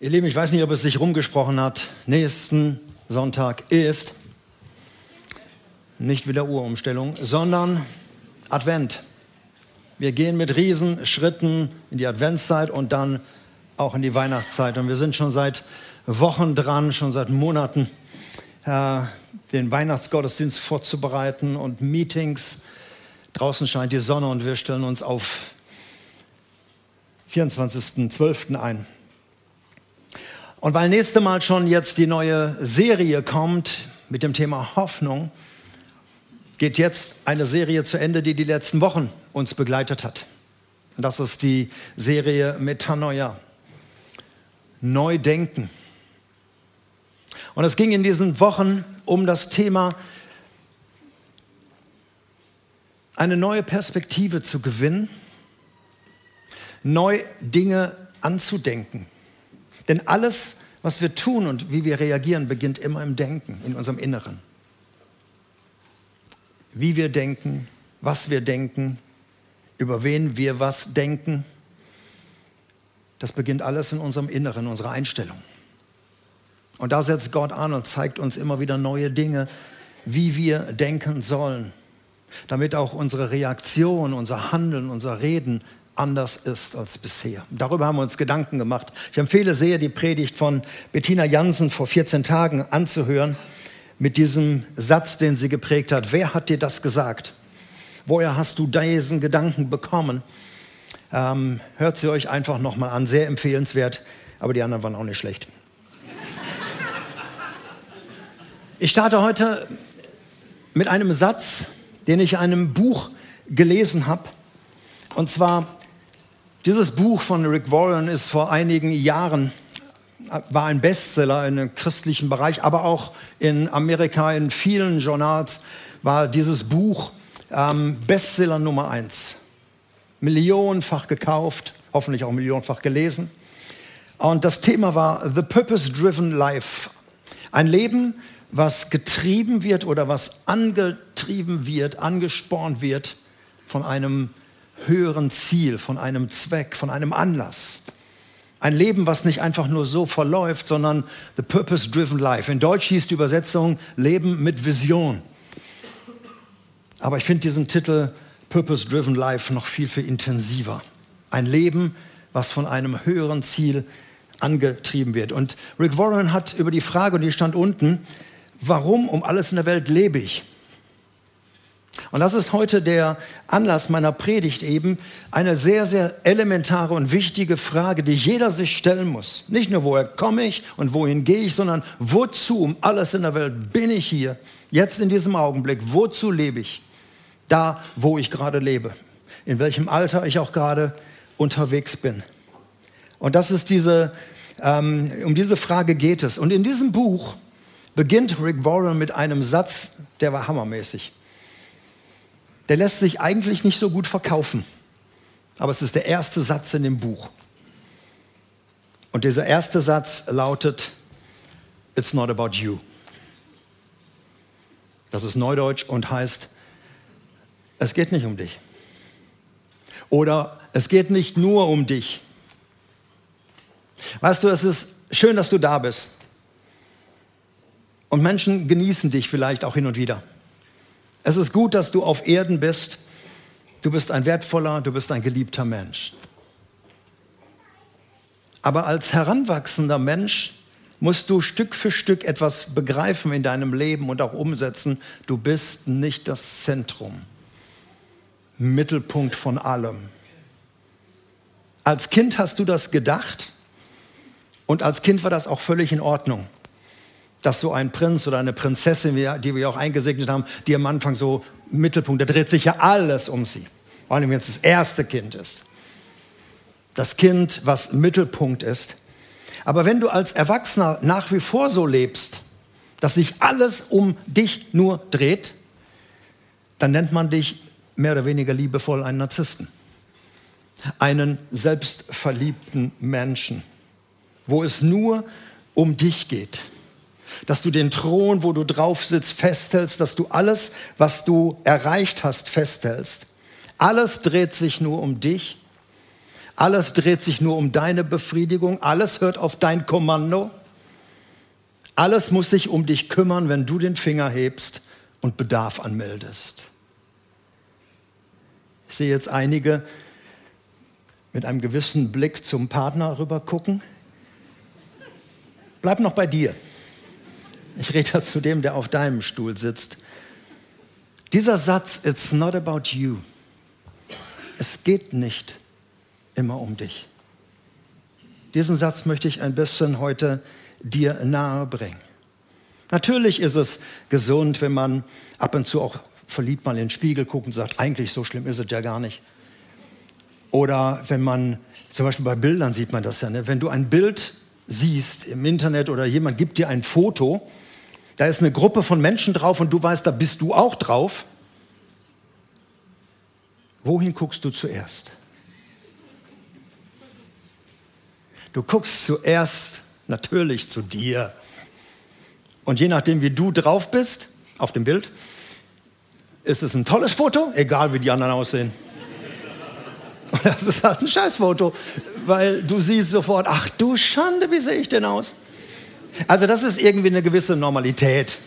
Ihr Lieben, ich weiß nicht, ob es sich rumgesprochen hat. Nächsten Sonntag ist nicht wieder Uhrumstellung, sondern Advent. Wir gehen mit Riesenschritten in die Adventszeit und dann auch in die Weihnachtszeit. Und wir sind schon seit Wochen dran, schon seit Monaten, äh, den Weihnachtsgottesdienst vorzubereiten und Meetings. Draußen scheint die Sonne und wir stellen uns auf 24.12. ein. Und weil nächste Mal schon jetzt die neue Serie kommt mit dem Thema Hoffnung, geht jetzt eine Serie zu Ende, die die letzten Wochen uns begleitet hat. Das ist die Serie Metanoia. Neudenken. Und es ging in diesen Wochen um das Thema, eine neue Perspektive zu gewinnen, neu Dinge anzudenken. Denn alles, was wir tun und wie wir reagieren, beginnt immer im Denken, in unserem Inneren. Wie wir denken, was wir denken, über wen wir was denken, das beginnt alles in unserem Inneren, in unserer Einstellung. Und da setzt Gott an und zeigt uns immer wieder neue Dinge, wie wir denken sollen, damit auch unsere Reaktion, unser Handeln, unser Reden anders ist als bisher. Darüber haben wir uns Gedanken gemacht. Ich empfehle sehr, die Predigt von Bettina Jansen vor 14 Tagen anzuhören mit diesem Satz, den sie geprägt hat. Wer hat dir das gesagt? Woher hast du diesen Gedanken bekommen? Ähm, hört sie euch einfach nochmal an. Sehr empfehlenswert, aber die anderen waren auch nicht schlecht. Ich starte heute mit einem Satz, den ich in einem Buch gelesen habe. Und zwar dieses Buch von Rick Warren ist vor einigen Jahren war ein Bestseller im christlichen Bereich, aber auch in Amerika in vielen Journals war dieses Buch ähm, Bestseller Nummer eins. Millionenfach gekauft, hoffentlich auch millionenfach gelesen. Und das Thema war The Purpose Driven Life. Ein Leben, was getrieben wird oder was angetrieben wird, angespornt wird von einem höheren Ziel, von einem Zweck, von einem Anlass. Ein Leben, was nicht einfach nur so verläuft, sondern the purpose-driven life. In Deutsch hieß die Übersetzung Leben mit Vision. Aber ich finde diesen Titel Purpose-driven life noch viel, viel intensiver. Ein Leben, was von einem höheren Ziel angetrieben wird. Und Rick Warren hat über die Frage, und die stand unten, warum um alles in der Welt lebe ich? Und das ist heute der Anlass meiner Predigt eben, eine sehr, sehr elementare und wichtige Frage, die jeder sich stellen muss. Nicht nur, woher komme ich und wohin gehe ich, sondern wozu um alles in der Welt bin ich hier, jetzt in diesem Augenblick, wozu lebe ich? Da, wo ich gerade lebe, in welchem Alter ich auch gerade unterwegs bin. Und das ist diese, ähm, um diese Frage geht es. Und in diesem Buch beginnt Rick Warren mit einem Satz, der war hammermäßig der lässt sich eigentlich nicht so gut verkaufen. Aber es ist der erste Satz in dem Buch. Und dieser erste Satz lautet, It's not about you. Das ist Neudeutsch und heißt, es geht nicht um dich. Oder es geht nicht nur um dich. Weißt du, es ist schön, dass du da bist. Und Menschen genießen dich vielleicht auch hin und wieder. Es ist gut, dass du auf Erden bist. Du bist ein wertvoller, du bist ein geliebter Mensch. Aber als heranwachsender Mensch musst du Stück für Stück etwas begreifen in deinem Leben und auch umsetzen. Du bist nicht das Zentrum, Mittelpunkt von allem. Als Kind hast du das gedacht und als Kind war das auch völlig in Ordnung dass so ein Prinz oder eine Prinzessin, die wir auch eingesegnet haben, die am Anfang so Mittelpunkt, da dreht sich ja alles um sie. Vor allem, wenn es das erste Kind ist. Das Kind, was Mittelpunkt ist. Aber wenn du als Erwachsener nach wie vor so lebst, dass sich alles um dich nur dreht, dann nennt man dich mehr oder weniger liebevoll einen Narzissten. Einen selbstverliebten Menschen, wo es nur um dich geht dass du den Thron, wo du drauf sitzt, festhältst, dass du alles, was du erreicht hast, festhältst. Alles dreht sich nur um dich. Alles dreht sich nur um deine Befriedigung. Alles hört auf dein Kommando. Alles muss sich um dich kümmern, wenn du den Finger hebst und Bedarf anmeldest. Ich sehe jetzt einige mit einem gewissen Blick zum Partner rüber gucken. Bleib noch bei dir. Ich rede da zu dem, der auf deinem Stuhl sitzt. Dieser Satz, it's not about you. Es geht nicht immer um dich. Diesen Satz möchte ich ein bisschen heute dir nahe bringen. Natürlich ist es gesund, wenn man ab und zu auch verliebt mal in den Spiegel guckt und sagt, eigentlich so schlimm ist es ja gar nicht. Oder wenn man, zum Beispiel bei Bildern sieht man das ja, ne? wenn du ein Bild siehst im Internet oder jemand gibt dir ein Foto, da ist eine Gruppe von Menschen drauf und du weißt, da bist du auch drauf. Wohin guckst du zuerst? Du guckst zuerst natürlich zu dir. Und je nachdem, wie du drauf bist auf dem Bild, ist es ein tolles Foto, egal wie die anderen aussehen. Und das ist halt ein Scheißfoto, weil du siehst sofort, ach du Schande, wie sehe ich denn aus? Also das ist irgendwie eine gewisse Normalität.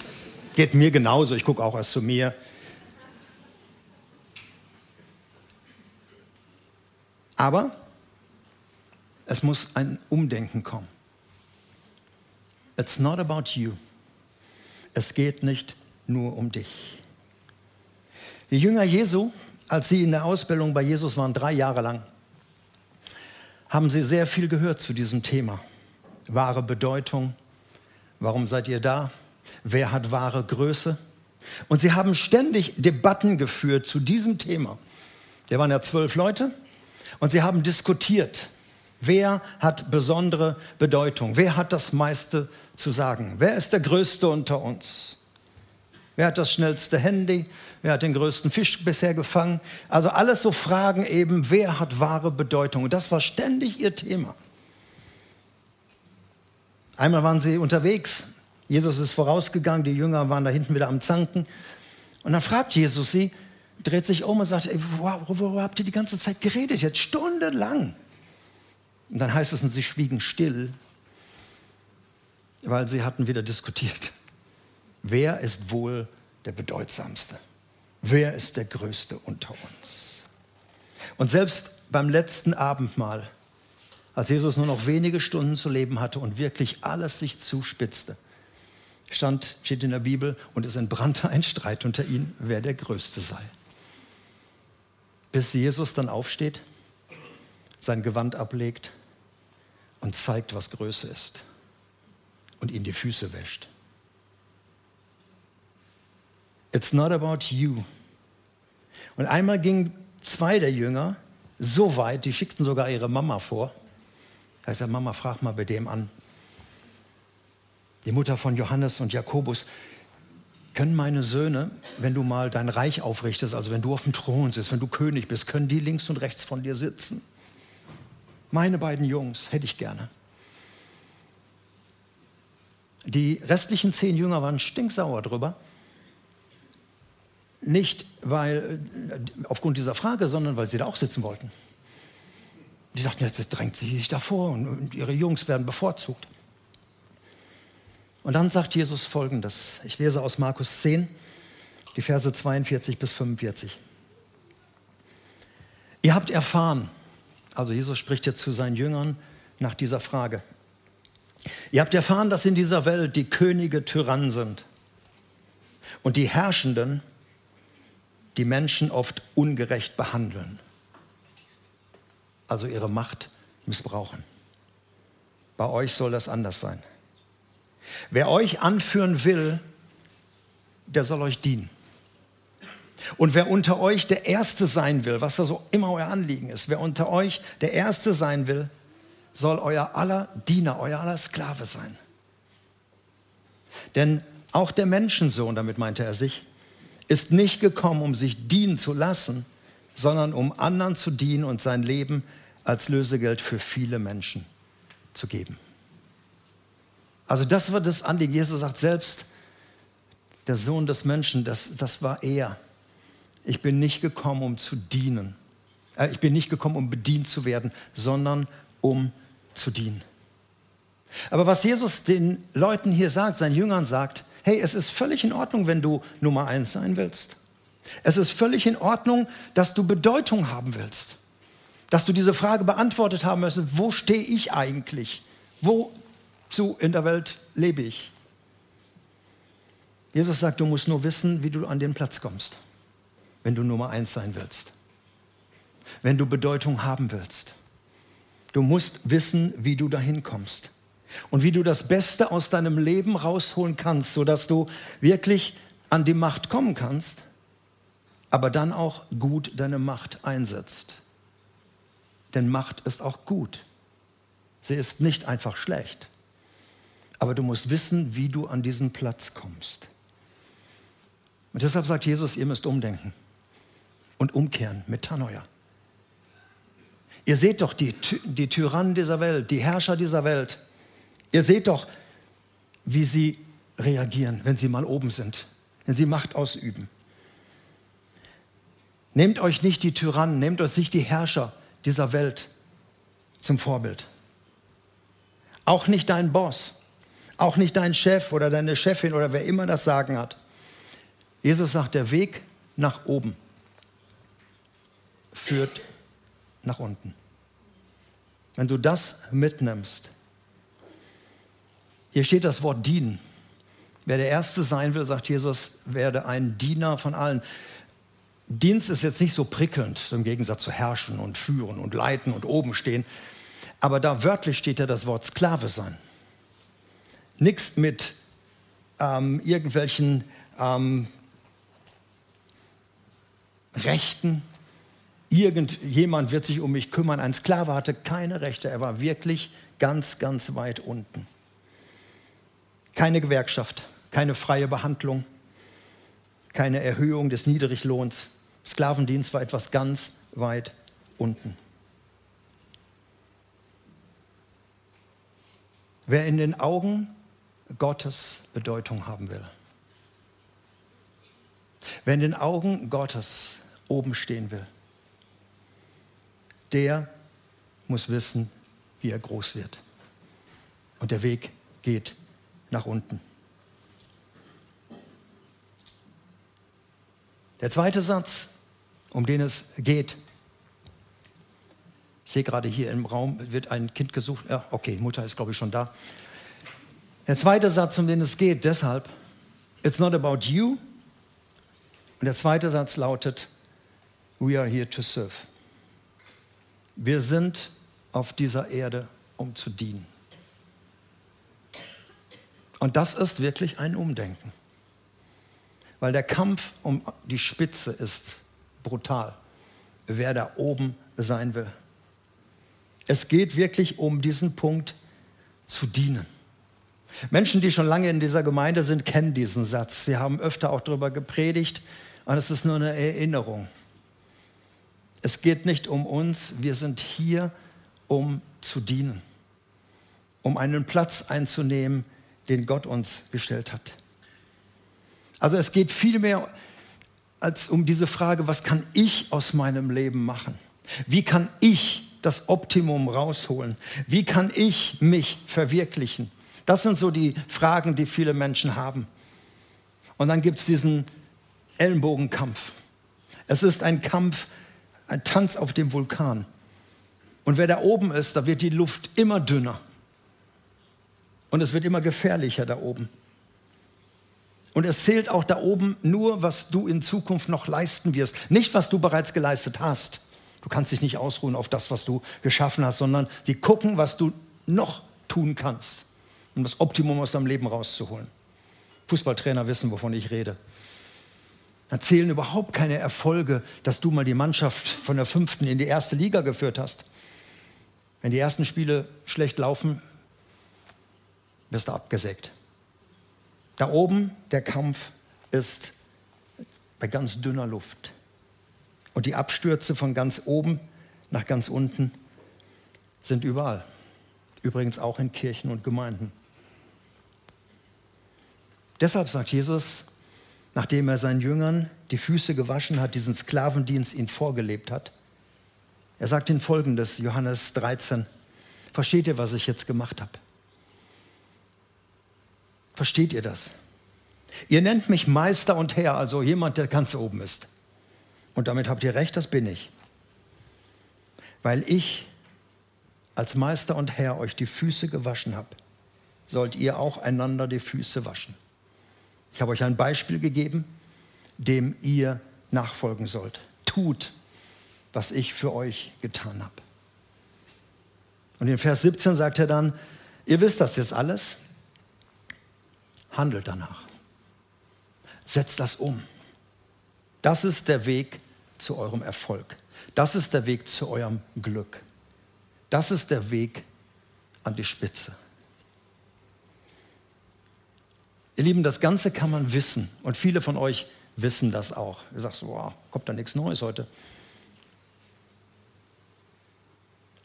Geht mir genauso, ich gucke auch erst zu mir. Aber es muss ein Umdenken kommen. It's not about you. Es geht nicht nur um dich. Die Jünger Jesu, als sie in der Ausbildung bei Jesus waren, drei Jahre lang, haben sie sehr viel gehört zu diesem Thema. Wahre Bedeutung. Warum seid ihr da? Wer hat wahre Größe? Und sie haben ständig Debatten geführt zu diesem Thema. Der waren ja zwölf Leute und sie haben diskutiert. Wer hat besondere Bedeutung? Wer hat das meiste zu sagen? Wer ist der Größte unter uns? Wer hat das schnellste Handy? Wer hat den größten Fisch bisher gefangen? Also alles so Fragen eben, wer hat wahre Bedeutung? Und das war ständig ihr Thema. Einmal waren sie unterwegs. Jesus ist vorausgegangen, die Jünger waren da hinten wieder am Zanken. Und dann fragt Jesus sie, dreht sich um und sagt, ey, worüber, worüber habt ihr die ganze Zeit geredet? Jetzt stundenlang. Und dann heißt es, und sie schwiegen still, weil sie hatten wieder diskutiert. Wer ist wohl der Bedeutsamste? Wer ist der Größte unter uns? Und selbst beim letzten Abendmahl, als Jesus nur noch wenige Stunden zu leben hatte und wirklich alles sich zuspitzte, stand, steht in der Bibel, und es entbrannte ein Streit unter ihnen, wer der Größte sei. Bis Jesus dann aufsteht, sein Gewand ablegt und zeigt, was Größe ist und ihnen die Füße wäscht. It's not about you. Und einmal gingen zwei der Jünger so weit, die schickten sogar ihre Mama vor. Da heißt ja, Mama, frag mal bei dem an. Die Mutter von Johannes und Jakobus, können meine Söhne, wenn du mal dein Reich aufrichtest, also wenn du auf dem Thron sitzt, wenn du König bist, können die links und rechts von dir sitzen? Meine beiden Jungs hätte ich gerne. Die restlichen zehn Jünger waren stinksauer drüber. Nicht weil, äh, aufgrund dieser Frage, sondern weil sie da auch sitzen wollten. Die dachten, jetzt drängt sie sich davor und ihre Jungs werden bevorzugt. Und dann sagt Jesus folgendes. Ich lese aus Markus 10, die Verse 42 bis 45. Ihr habt erfahren, also Jesus spricht jetzt zu seinen Jüngern nach dieser Frage. Ihr habt erfahren, dass in dieser Welt die Könige Tyrannen sind und die Herrschenden die Menschen oft ungerecht behandeln, also ihre Macht missbrauchen. Bei euch soll das anders sein. Wer euch anführen will, der soll euch dienen. Und wer unter euch der Erste sein will, was da so immer euer Anliegen ist, wer unter euch der Erste sein will, soll euer aller Diener, euer aller Sklave sein. Denn auch der Menschensohn, damit meinte er sich, ist nicht gekommen, um sich dienen zu lassen, sondern um anderen zu dienen und sein Leben als Lösegeld für viele Menschen zu geben. Also das war das Anliegen. Jesus sagt selbst, der Sohn des Menschen, das, das war er. Ich bin nicht gekommen, um zu dienen. Äh, ich bin nicht gekommen, um bedient zu werden, sondern um zu dienen. Aber was Jesus den Leuten hier sagt, seinen Jüngern sagt, hey, es ist völlig in Ordnung, wenn du Nummer eins sein willst. Es ist völlig in Ordnung, dass du Bedeutung haben willst. Dass du diese Frage beantwortet haben möchtest, wo stehe ich eigentlich? Wozu in der Welt lebe ich? Jesus sagt, du musst nur wissen, wie du an den Platz kommst, wenn du Nummer eins sein willst. Wenn du Bedeutung haben willst. Du musst wissen, wie du dahin kommst und wie du das Beste aus deinem Leben rausholen kannst, sodass du wirklich an die Macht kommen kannst, aber dann auch gut deine Macht einsetzt. Denn Macht ist auch gut. Sie ist nicht einfach schlecht. Aber du musst wissen, wie du an diesen Platz kommst. Und deshalb sagt Jesus, ihr müsst umdenken und umkehren, Metanoia. Ihr seht doch die, die Tyrannen dieser Welt, die Herrscher dieser Welt. Ihr seht doch, wie sie reagieren, wenn sie mal oben sind, wenn sie Macht ausüben. Nehmt euch nicht die Tyrannen, nehmt euch nicht die Herrscher dieser Welt zum Vorbild. Auch nicht dein Boss, auch nicht dein Chef oder deine Chefin oder wer immer das Sagen hat. Jesus sagt, der Weg nach oben führt nach unten. Wenn du das mitnimmst, hier steht das Wort dienen. Wer der Erste sein will, sagt Jesus, werde ein Diener von allen. Dienst ist jetzt nicht so prickelnd, so im Gegensatz zu herrschen und führen und leiten und oben stehen. Aber da wörtlich steht ja das Wort Sklave sein. Nichts mit ähm, irgendwelchen ähm, Rechten. Irgendjemand wird sich um mich kümmern. Ein Sklave hatte keine Rechte. Er war wirklich ganz, ganz weit unten. Keine Gewerkschaft, keine freie Behandlung, keine Erhöhung des Niedriglohns. Sklavendienst war etwas ganz weit unten. Wer in den Augen Gottes Bedeutung haben will, wer in den Augen Gottes oben stehen will, der muss wissen, wie er groß wird. Und der Weg geht nach unten. Der zweite Satz, um den es geht, ich sehe gerade hier im Raum, wird ein Kind gesucht. Ja, okay, Mutter ist, glaube ich, schon da. Der zweite Satz, um den es geht, deshalb, it's not about you. Und der zweite Satz lautet, we are here to serve. Wir sind auf dieser Erde, um zu dienen. Und das ist wirklich ein Umdenken. Weil der Kampf um die Spitze ist brutal, wer da oben sein will. Es geht wirklich um diesen Punkt zu dienen. Menschen, die schon lange in dieser Gemeinde sind, kennen diesen Satz. Wir haben öfter auch darüber gepredigt und es ist nur eine Erinnerung. Es geht nicht um uns, wir sind hier, um zu dienen, um einen Platz einzunehmen, den Gott uns gestellt hat. Also es geht vielmehr als um diese Frage, was kann ich aus meinem Leben machen? Wie kann ich das Optimum rausholen? Wie kann ich mich verwirklichen? Das sind so die Fragen, die viele Menschen haben. Und dann gibt es diesen Ellenbogenkampf. Es ist ein Kampf, ein Tanz auf dem Vulkan. Und wer da oben ist, da wird die Luft immer dünner. Und es wird immer gefährlicher da oben. Und es zählt auch da oben nur, was du in Zukunft noch leisten wirst, nicht was du bereits geleistet hast. Du kannst dich nicht ausruhen auf das, was du geschaffen hast, sondern die gucken, was du noch tun kannst, um das Optimum aus deinem Leben rauszuholen. Fußballtrainer wissen, wovon ich rede. Erzählen überhaupt keine Erfolge, dass du mal die Mannschaft von der fünften in die erste Liga geführt hast. Wenn die ersten Spiele schlecht laufen, wirst du abgesägt. Da oben der Kampf ist bei ganz dünner Luft. Und die Abstürze von ganz oben nach ganz unten sind überall. Übrigens auch in Kirchen und Gemeinden. Deshalb sagt Jesus, nachdem er seinen Jüngern die Füße gewaschen hat, diesen Sklavendienst ihnen vorgelebt hat, Er sagt ihnen folgendes, Johannes 13. Versteht ihr, was ich jetzt gemacht habe? Versteht ihr das? Ihr nennt mich Meister und Herr, also jemand, der ganz oben ist. Und damit habt ihr recht, das bin ich. Weil ich als Meister und Herr euch die Füße gewaschen habe, sollt ihr auch einander die Füße waschen. Ich habe euch ein Beispiel gegeben, dem ihr nachfolgen sollt. Tut, was ich für euch getan habe. Und in Vers 17 sagt er dann, ihr wisst das jetzt alles, handelt danach. Setzt das um. Das ist der Weg zu eurem Erfolg. Das ist der Weg zu eurem Glück. Das ist der Weg an die Spitze. Ihr Lieben, das Ganze kann man wissen und viele von euch wissen das auch. Ihr sagt so, wow, kommt da nichts Neues heute.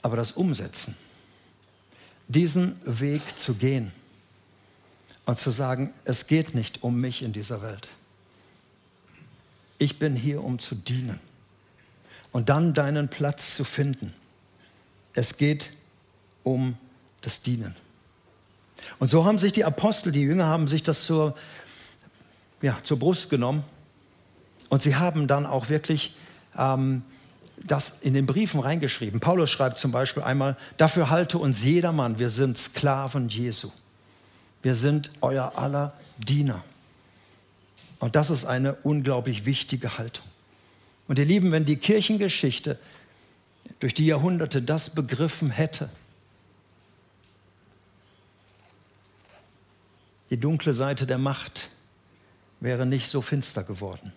Aber das Umsetzen, diesen Weg zu gehen und zu sagen, es geht nicht um mich in dieser Welt. Ich bin hier, um zu dienen und dann deinen Platz zu finden. Es geht um das Dienen. Und so haben sich die Apostel, die Jünger haben sich das zur, ja, zur Brust genommen und sie haben dann auch wirklich ähm, das in den Briefen reingeschrieben. Paulus schreibt zum Beispiel einmal, dafür halte uns jedermann, wir sind Sklaven Jesu. Wir sind euer aller Diener. Und das ist eine unglaublich wichtige Haltung. Und ihr Lieben, wenn die Kirchengeschichte durch die Jahrhunderte das begriffen hätte, die dunkle Seite der Macht wäre nicht so finster geworden.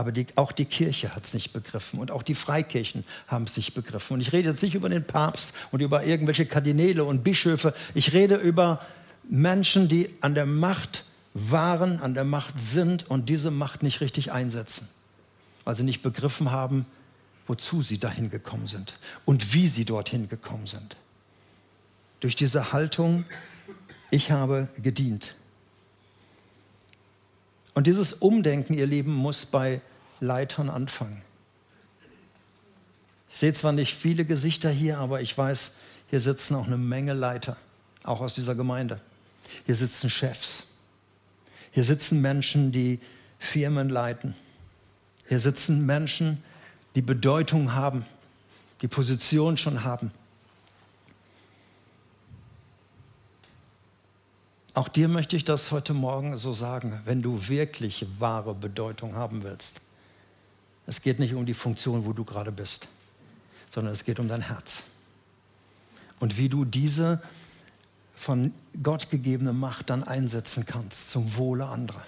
Aber die, auch die Kirche hat es nicht begriffen und auch die Freikirchen haben es nicht begriffen. Und ich rede jetzt nicht über den Papst und über irgendwelche Kardinäle und Bischöfe. Ich rede über Menschen, die an der Macht waren, an der Macht sind und diese Macht nicht richtig einsetzen, weil sie nicht begriffen haben, wozu sie dahin gekommen sind und wie sie dorthin gekommen sind. Durch diese Haltung, ich habe gedient. Und dieses Umdenken, ihr Lieben, muss bei Leitern anfangen. Ich sehe zwar nicht viele Gesichter hier, aber ich weiß, hier sitzen auch eine Menge Leiter, auch aus dieser Gemeinde. Hier sitzen Chefs. Hier sitzen Menschen, die Firmen leiten. Hier sitzen Menschen, die Bedeutung haben, die Position schon haben. Auch dir möchte ich das heute Morgen so sagen, wenn du wirklich wahre Bedeutung haben willst. Es geht nicht um die Funktion, wo du gerade bist, sondern es geht um dein Herz. Und wie du diese von Gott gegebene Macht dann einsetzen kannst zum Wohle anderer.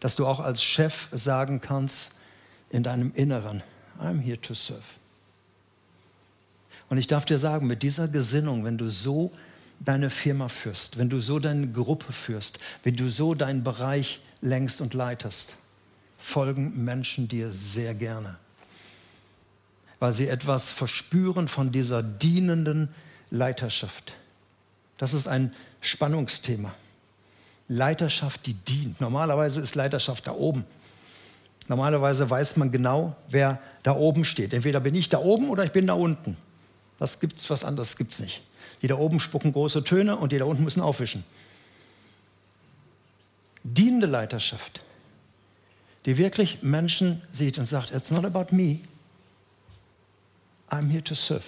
Dass du auch als Chef sagen kannst in deinem Inneren, I'm here to serve. Und ich darf dir sagen, mit dieser Gesinnung, wenn du so deine Firma führst, wenn du so deine Gruppe führst, wenn du so deinen Bereich längst und leitest, folgen Menschen dir sehr gerne, weil sie etwas verspüren von dieser dienenden Leiterschaft. Das ist ein Spannungsthema. Leiterschaft, die dient. Normalerweise ist Leiterschaft da oben. Normalerweise weiß man genau, wer da oben steht. Entweder bin ich da oben oder ich bin da unten. Das gibt's was anderes gibt's nicht. Die da oben spucken große Töne und die da unten müssen aufwischen. Dienende Leiterschaft die wirklich Menschen sieht und sagt, it's not about me, I'm here to serve.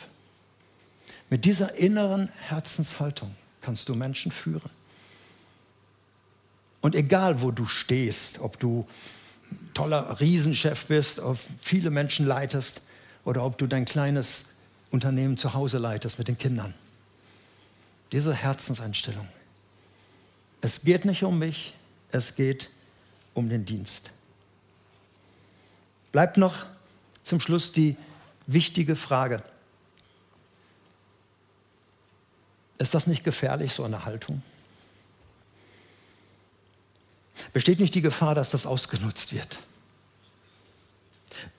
Mit dieser inneren Herzenshaltung kannst du Menschen führen. Und egal, wo du stehst, ob du toller Riesenchef bist, ob viele Menschen leitest oder ob du dein kleines Unternehmen zu Hause leitest mit den Kindern. Diese Herzenseinstellung. Es geht nicht um mich, es geht um den Dienst. Bleibt noch zum Schluss die wichtige Frage. Ist das nicht gefährlich, so eine Haltung? Besteht nicht die Gefahr, dass das ausgenutzt wird?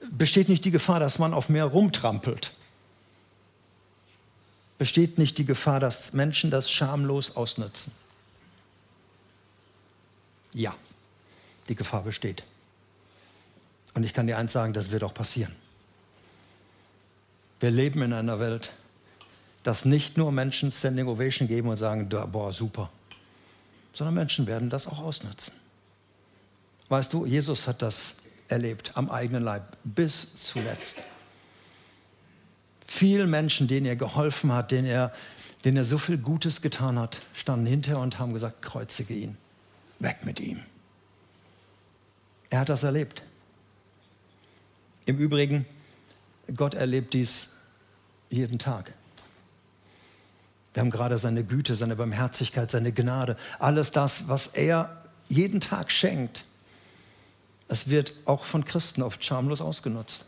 Besteht nicht die Gefahr, dass man auf mehr rumtrampelt? Besteht nicht die Gefahr, dass Menschen das schamlos ausnutzen? Ja, die Gefahr besteht. Und ich kann dir eins sagen, das wird auch passieren. Wir leben in einer Welt, dass nicht nur Menschen Standing Ovation geben und sagen, boah, super, sondern Menschen werden das auch ausnutzen. Weißt du, Jesus hat das erlebt am eigenen Leib bis zuletzt. Viele Menschen, denen er geholfen hat, denen er, denen er so viel Gutes getan hat, standen hinterher und haben gesagt, kreuzige ihn, weg mit ihm. Er hat das erlebt. Im Übrigen, Gott erlebt dies jeden Tag. Wir haben gerade seine Güte, seine Barmherzigkeit, seine Gnade, alles das, was er jeden Tag schenkt. Es wird auch von Christen oft schamlos ausgenutzt.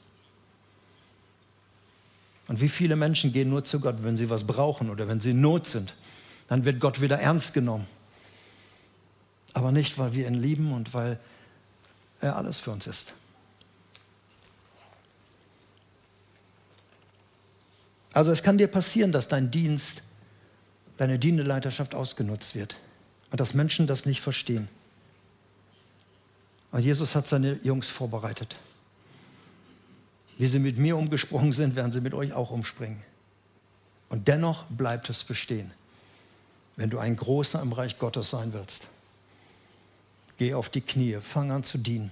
Und wie viele Menschen gehen nur zu Gott, wenn sie was brauchen oder wenn sie in Not sind. Dann wird Gott wieder ernst genommen. Aber nicht, weil wir ihn lieben und weil er alles für uns ist. Also es kann dir passieren, dass dein Dienst, deine Dieneleiterschaft ausgenutzt wird und dass Menschen das nicht verstehen. Aber Jesus hat seine Jungs vorbereitet. Wie sie mit mir umgesprungen sind, werden sie mit euch auch umspringen. Und dennoch bleibt es bestehen, wenn du ein Großer im Reich Gottes sein willst. Geh auf die Knie, fang an zu dienen.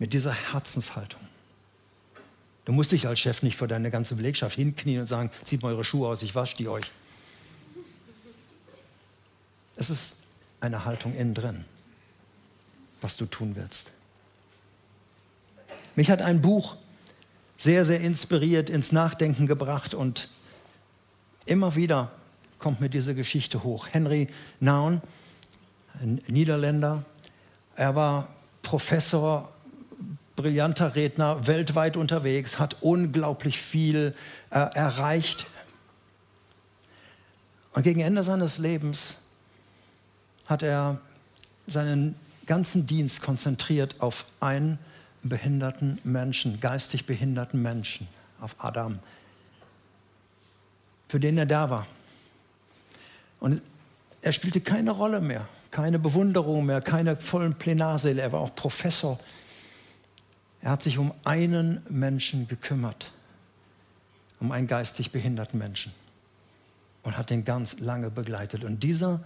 Mit dieser Herzenshaltung. Du musst dich als Chef nicht vor deine ganze Belegschaft hinknien und sagen, zieht mal eure Schuhe aus, ich wasche die euch. Es ist eine Haltung innen drin, was du tun willst. Mich hat ein Buch sehr, sehr inspiriert, ins Nachdenken gebracht und immer wieder kommt mir diese Geschichte hoch. Henry Naun, ein Niederländer, er war Professor brillanter Redner, weltweit unterwegs, hat unglaublich viel äh, erreicht. Und gegen Ende seines Lebens hat er seinen ganzen Dienst konzentriert auf einen behinderten Menschen, geistig behinderten Menschen, auf Adam, für den er da war. Und er spielte keine Rolle mehr, keine Bewunderung mehr, keine vollen Plenarsäle. Er war auch Professor er hat sich um einen Menschen gekümmert, um einen geistig behinderten Menschen und hat ihn ganz lange begleitet. Und dieser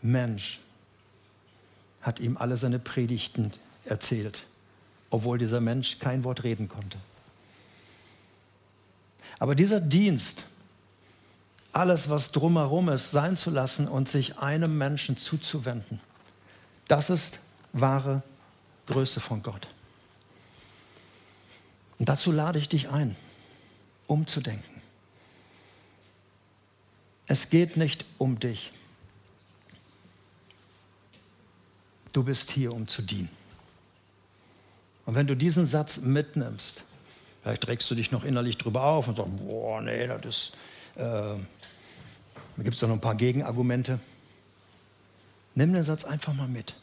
Mensch hat ihm alle seine Predigten erzählt, obwohl dieser Mensch kein Wort reden konnte. Aber dieser Dienst, alles, was drumherum ist, sein zu lassen und sich einem Menschen zuzuwenden, das ist wahre Größe von Gott. Und dazu lade ich dich ein, umzudenken. Es geht nicht um dich. Du bist hier, um zu dienen. Und wenn du diesen Satz mitnimmst, vielleicht regst du dich noch innerlich drüber auf und sagst, boah, nee, das ist, äh, da gibt es doch noch ein paar Gegenargumente. Nimm den Satz einfach mal mit.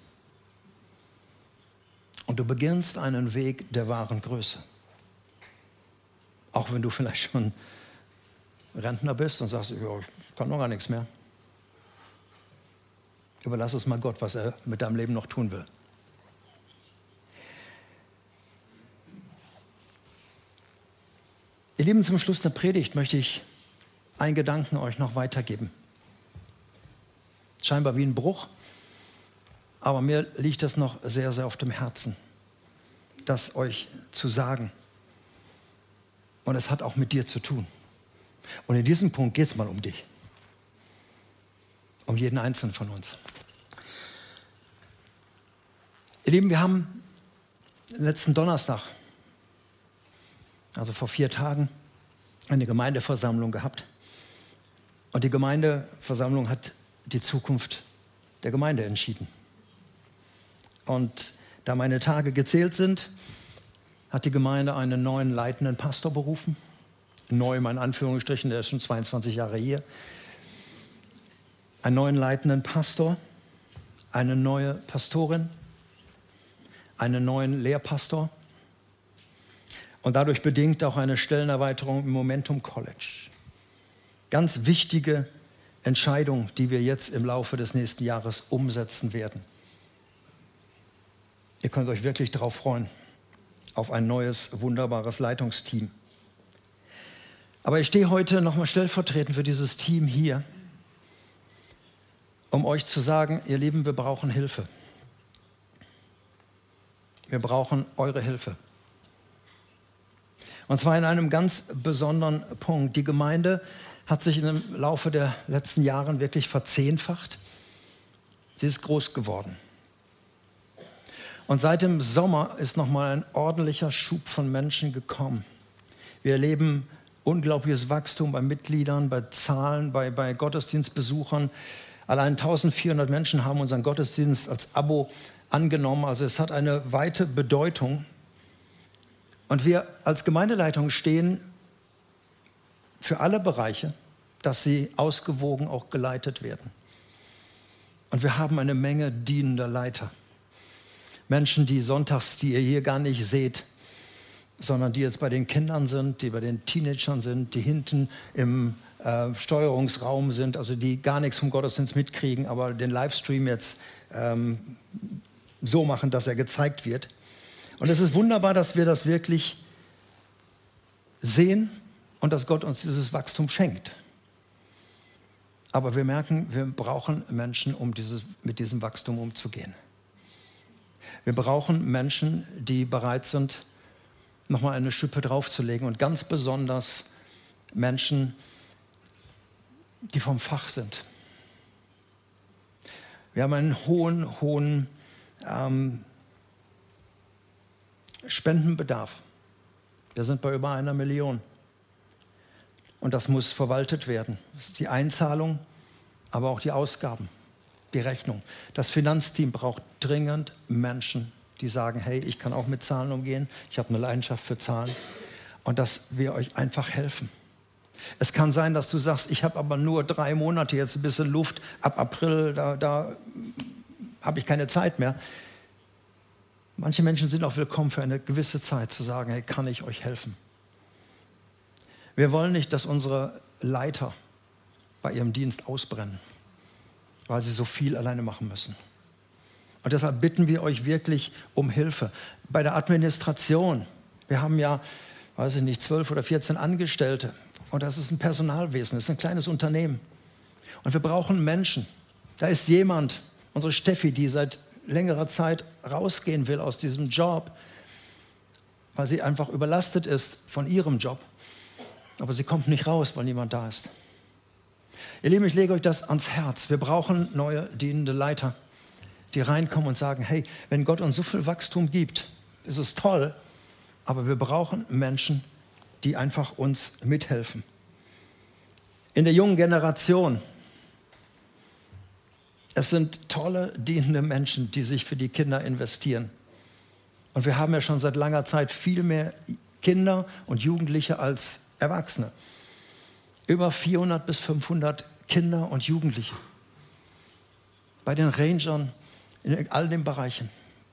Und du beginnst einen Weg der wahren Größe. Auch wenn du vielleicht schon Rentner bist und sagst, ich kann noch gar nichts mehr. Überlass es mal Gott, was er mit deinem Leben noch tun will. Ihr Lieben, zum Schluss der Predigt möchte ich einen Gedanken euch noch weitergeben. Scheinbar wie ein Bruch, aber mir liegt das noch sehr, sehr auf dem Herzen, das euch zu sagen. Und es hat auch mit dir zu tun. Und in diesem Punkt geht es mal um dich. Um jeden Einzelnen von uns. Ihr Lieben, wir haben letzten Donnerstag, also vor vier Tagen, eine Gemeindeversammlung gehabt. Und die Gemeindeversammlung hat die Zukunft der Gemeinde entschieden. Und da meine Tage gezählt sind, hat die Gemeinde einen neuen leitenden Pastor berufen. Neu in Anführungsstrichen, der ist schon 22 Jahre hier. Einen neuen leitenden Pastor, eine neue Pastorin, einen neuen Lehrpastor und dadurch bedingt auch eine Stellenerweiterung im Momentum College. Ganz wichtige Entscheidung, die wir jetzt im Laufe des nächsten Jahres umsetzen werden. Ihr könnt euch wirklich darauf freuen auf ein neues, wunderbares Leitungsteam. Aber ich stehe heute nochmal stellvertretend für dieses Team hier, um euch zu sagen, ihr Lieben, wir brauchen Hilfe. Wir brauchen eure Hilfe. Und zwar in einem ganz besonderen Punkt. Die Gemeinde hat sich im Laufe der letzten Jahre wirklich verzehnfacht. Sie ist groß geworden. Und seit dem Sommer ist nochmal ein ordentlicher Schub von Menschen gekommen. Wir erleben unglaubliches Wachstum bei Mitgliedern, bei Zahlen, bei, bei Gottesdienstbesuchern. Allein 1400 Menschen haben unseren Gottesdienst als Abo angenommen. Also es hat eine weite Bedeutung. Und wir als Gemeindeleitung stehen für alle Bereiche, dass sie ausgewogen auch geleitet werden. Und wir haben eine Menge dienender Leiter. Menschen, die sonntags, die ihr hier gar nicht seht, sondern die jetzt bei den Kindern sind, die bei den Teenagern sind, die hinten im äh, Steuerungsraum sind, also die gar nichts vom Gottesdienst mitkriegen, aber den Livestream jetzt ähm, so machen, dass er gezeigt wird. Und es ist wunderbar, dass wir das wirklich sehen und dass Gott uns dieses Wachstum schenkt. Aber wir merken, wir brauchen Menschen, um dieses, mit diesem Wachstum umzugehen. Wir brauchen Menschen, die bereit sind, nochmal eine Schippe draufzulegen und ganz besonders Menschen, die vom Fach sind. Wir haben einen hohen, hohen ähm, Spendenbedarf. Wir sind bei über einer Million. Und das muss verwaltet werden. Das ist die Einzahlung, aber auch die Ausgaben, die Rechnung. Das Finanzteam braucht dringend Menschen, die sagen, hey, ich kann auch mit Zahlen umgehen, ich habe eine Leidenschaft für Zahlen. Und dass wir euch einfach helfen. Es kann sein, dass du sagst, ich habe aber nur drei Monate, jetzt ein bisschen Luft, ab April, da, da habe ich keine Zeit mehr. Manche Menschen sind auch willkommen für eine gewisse Zeit zu sagen, hey, kann ich euch helfen? Wir wollen nicht, dass unsere Leiter bei ihrem Dienst ausbrennen, weil sie so viel alleine machen müssen. Und deshalb bitten wir euch wirklich um Hilfe. Bei der Administration, wir haben ja, weiß ich nicht, zwölf oder 14 Angestellte. Und das ist ein Personalwesen, das ist ein kleines Unternehmen. Und wir brauchen Menschen. Da ist jemand, unsere Steffi, die seit längerer Zeit rausgehen will aus diesem Job, weil sie einfach überlastet ist von ihrem Job. Aber sie kommt nicht raus, weil niemand da ist. Ihr Lieben, ich lege euch das ans Herz. Wir brauchen neue dienende Leiter, die reinkommen und sagen, hey, wenn Gott uns so viel Wachstum gibt, ist es toll, aber wir brauchen Menschen, die einfach uns mithelfen. In der jungen Generation es sind tolle, dienende Menschen, die sich für die Kinder investieren. Und wir haben ja schon seit langer Zeit viel mehr Kinder und Jugendliche als Erwachsene. Über 400 bis 500 Kinder und Jugendliche. Bei den Rangern, in all den Bereichen.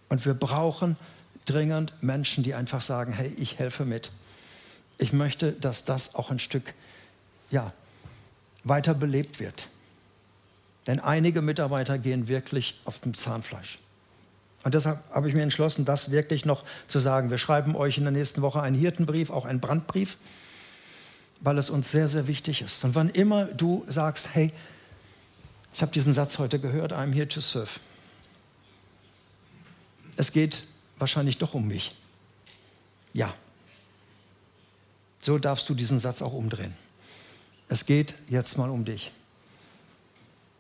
Und wir brauchen dringend Menschen, die einfach sagen, hey, ich helfe mit. Ich möchte, dass das auch ein Stück ja, weiter belebt wird. Denn einige Mitarbeiter gehen wirklich auf dem Zahnfleisch. Und deshalb habe ich mir entschlossen, das wirklich noch zu sagen. Wir schreiben euch in der nächsten Woche einen Hirtenbrief, auch einen Brandbrief, weil es uns sehr, sehr wichtig ist. Und wann immer du sagst, hey, ich habe diesen Satz heute gehört, I'm here to serve. Es geht wahrscheinlich doch um mich. Ja. So darfst du diesen Satz auch umdrehen. Es geht jetzt mal um dich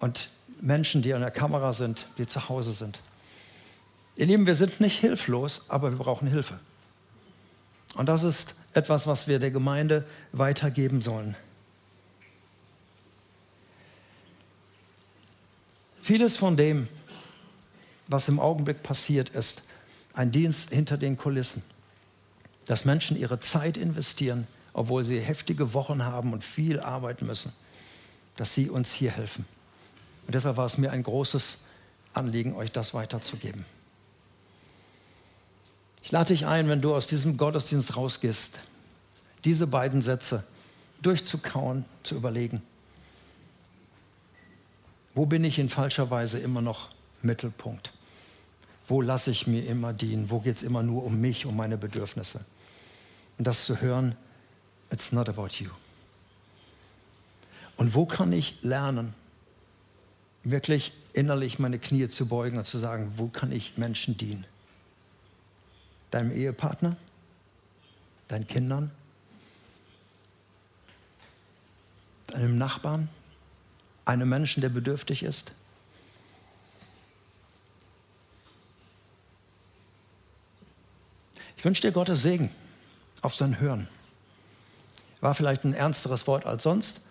und Menschen, die an der Kamera sind, die zu Hause sind. Ihr Lieben, wir sind nicht hilflos, aber wir brauchen Hilfe. Und das ist etwas, was wir der Gemeinde weitergeben sollen. Vieles von dem, was im Augenblick passiert, ist ein Dienst hinter den Kulissen. Dass Menschen ihre Zeit investieren, obwohl sie heftige Wochen haben und viel arbeiten müssen, dass sie uns hier helfen. Und deshalb war es mir ein großes Anliegen, euch das weiterzugeben. Ich lade dich ein, wenn du aus diesem Gottesdienst rausgehst, diese beiden Sätze durchzukauen, zu überlegen. Wo bin ich in falscher Weise immer noch Mittelpunkt? Wo lasse ich mir immer dienen? Wo geht es immer nur um mich, um meine Bedürfnisse? Und das zu hören, it's not about you. Und wo kann ich lernen, wirklich innerlich meine Knie zu beugen und zu sagen, wo kann ich Menschen dienen? Deinem Ehepartner? Deinen Kindern? Deinem Nachbarn? Einem Menschen, der bedürftig ist? Ich wünsche dir Gottes Segen auf sein Hören. War vielleicht ein ernsteres Wort als sonst,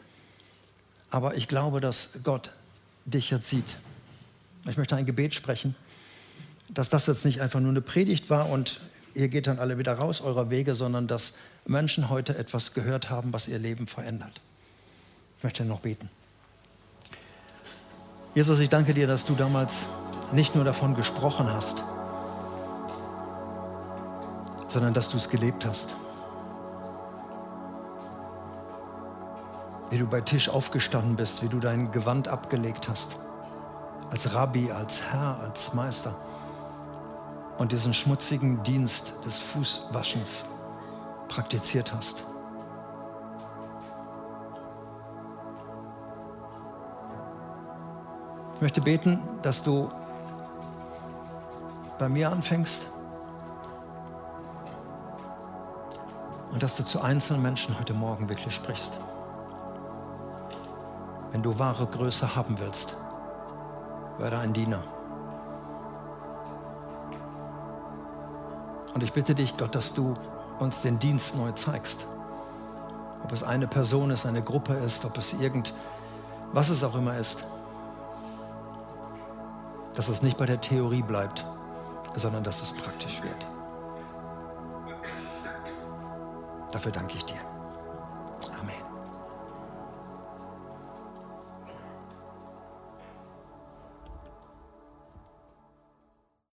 aber ich glaube, dass Gott dich jetzt sieht. Ich möchte ein Gebet sprechen, dass das jetzt nicht einfach nur eine Predigt war und ihr geht dann alle wieder raus eurer Wege, sondern dass Menschen heute etwas gehört haben, was ihr Leben verändert. Ich möchte noch beten. Jesus, ich danke dir, dass du damals nicht nur davon gesprochen hast, sondern dass du es gelebt hast. Wie du bei Tisch aufgestanden bist, wie du dein Gewand abgelegt hast, als Rabbi, als Herr, als Meister. Und diesen schmutzigen Dienst des Fußwaschens praktiziert hast. Ich möchte beten, dass du bei mir anfängst und dass du zu einzelnen Menschen heute Morgen wirklich sprichst wenn du wahre Größe haben willst, werde ein Diener. Und ich bitte dich, Gott, dass du uns den Dienst neu zeigst. Ob es eine Person ist, eine Gruppe ist, ob es irgend, was es auch immer ist. Dass es nicht bei der Theorie bleibt, sondern dass es praktisch wird. Dafür danke ich dir.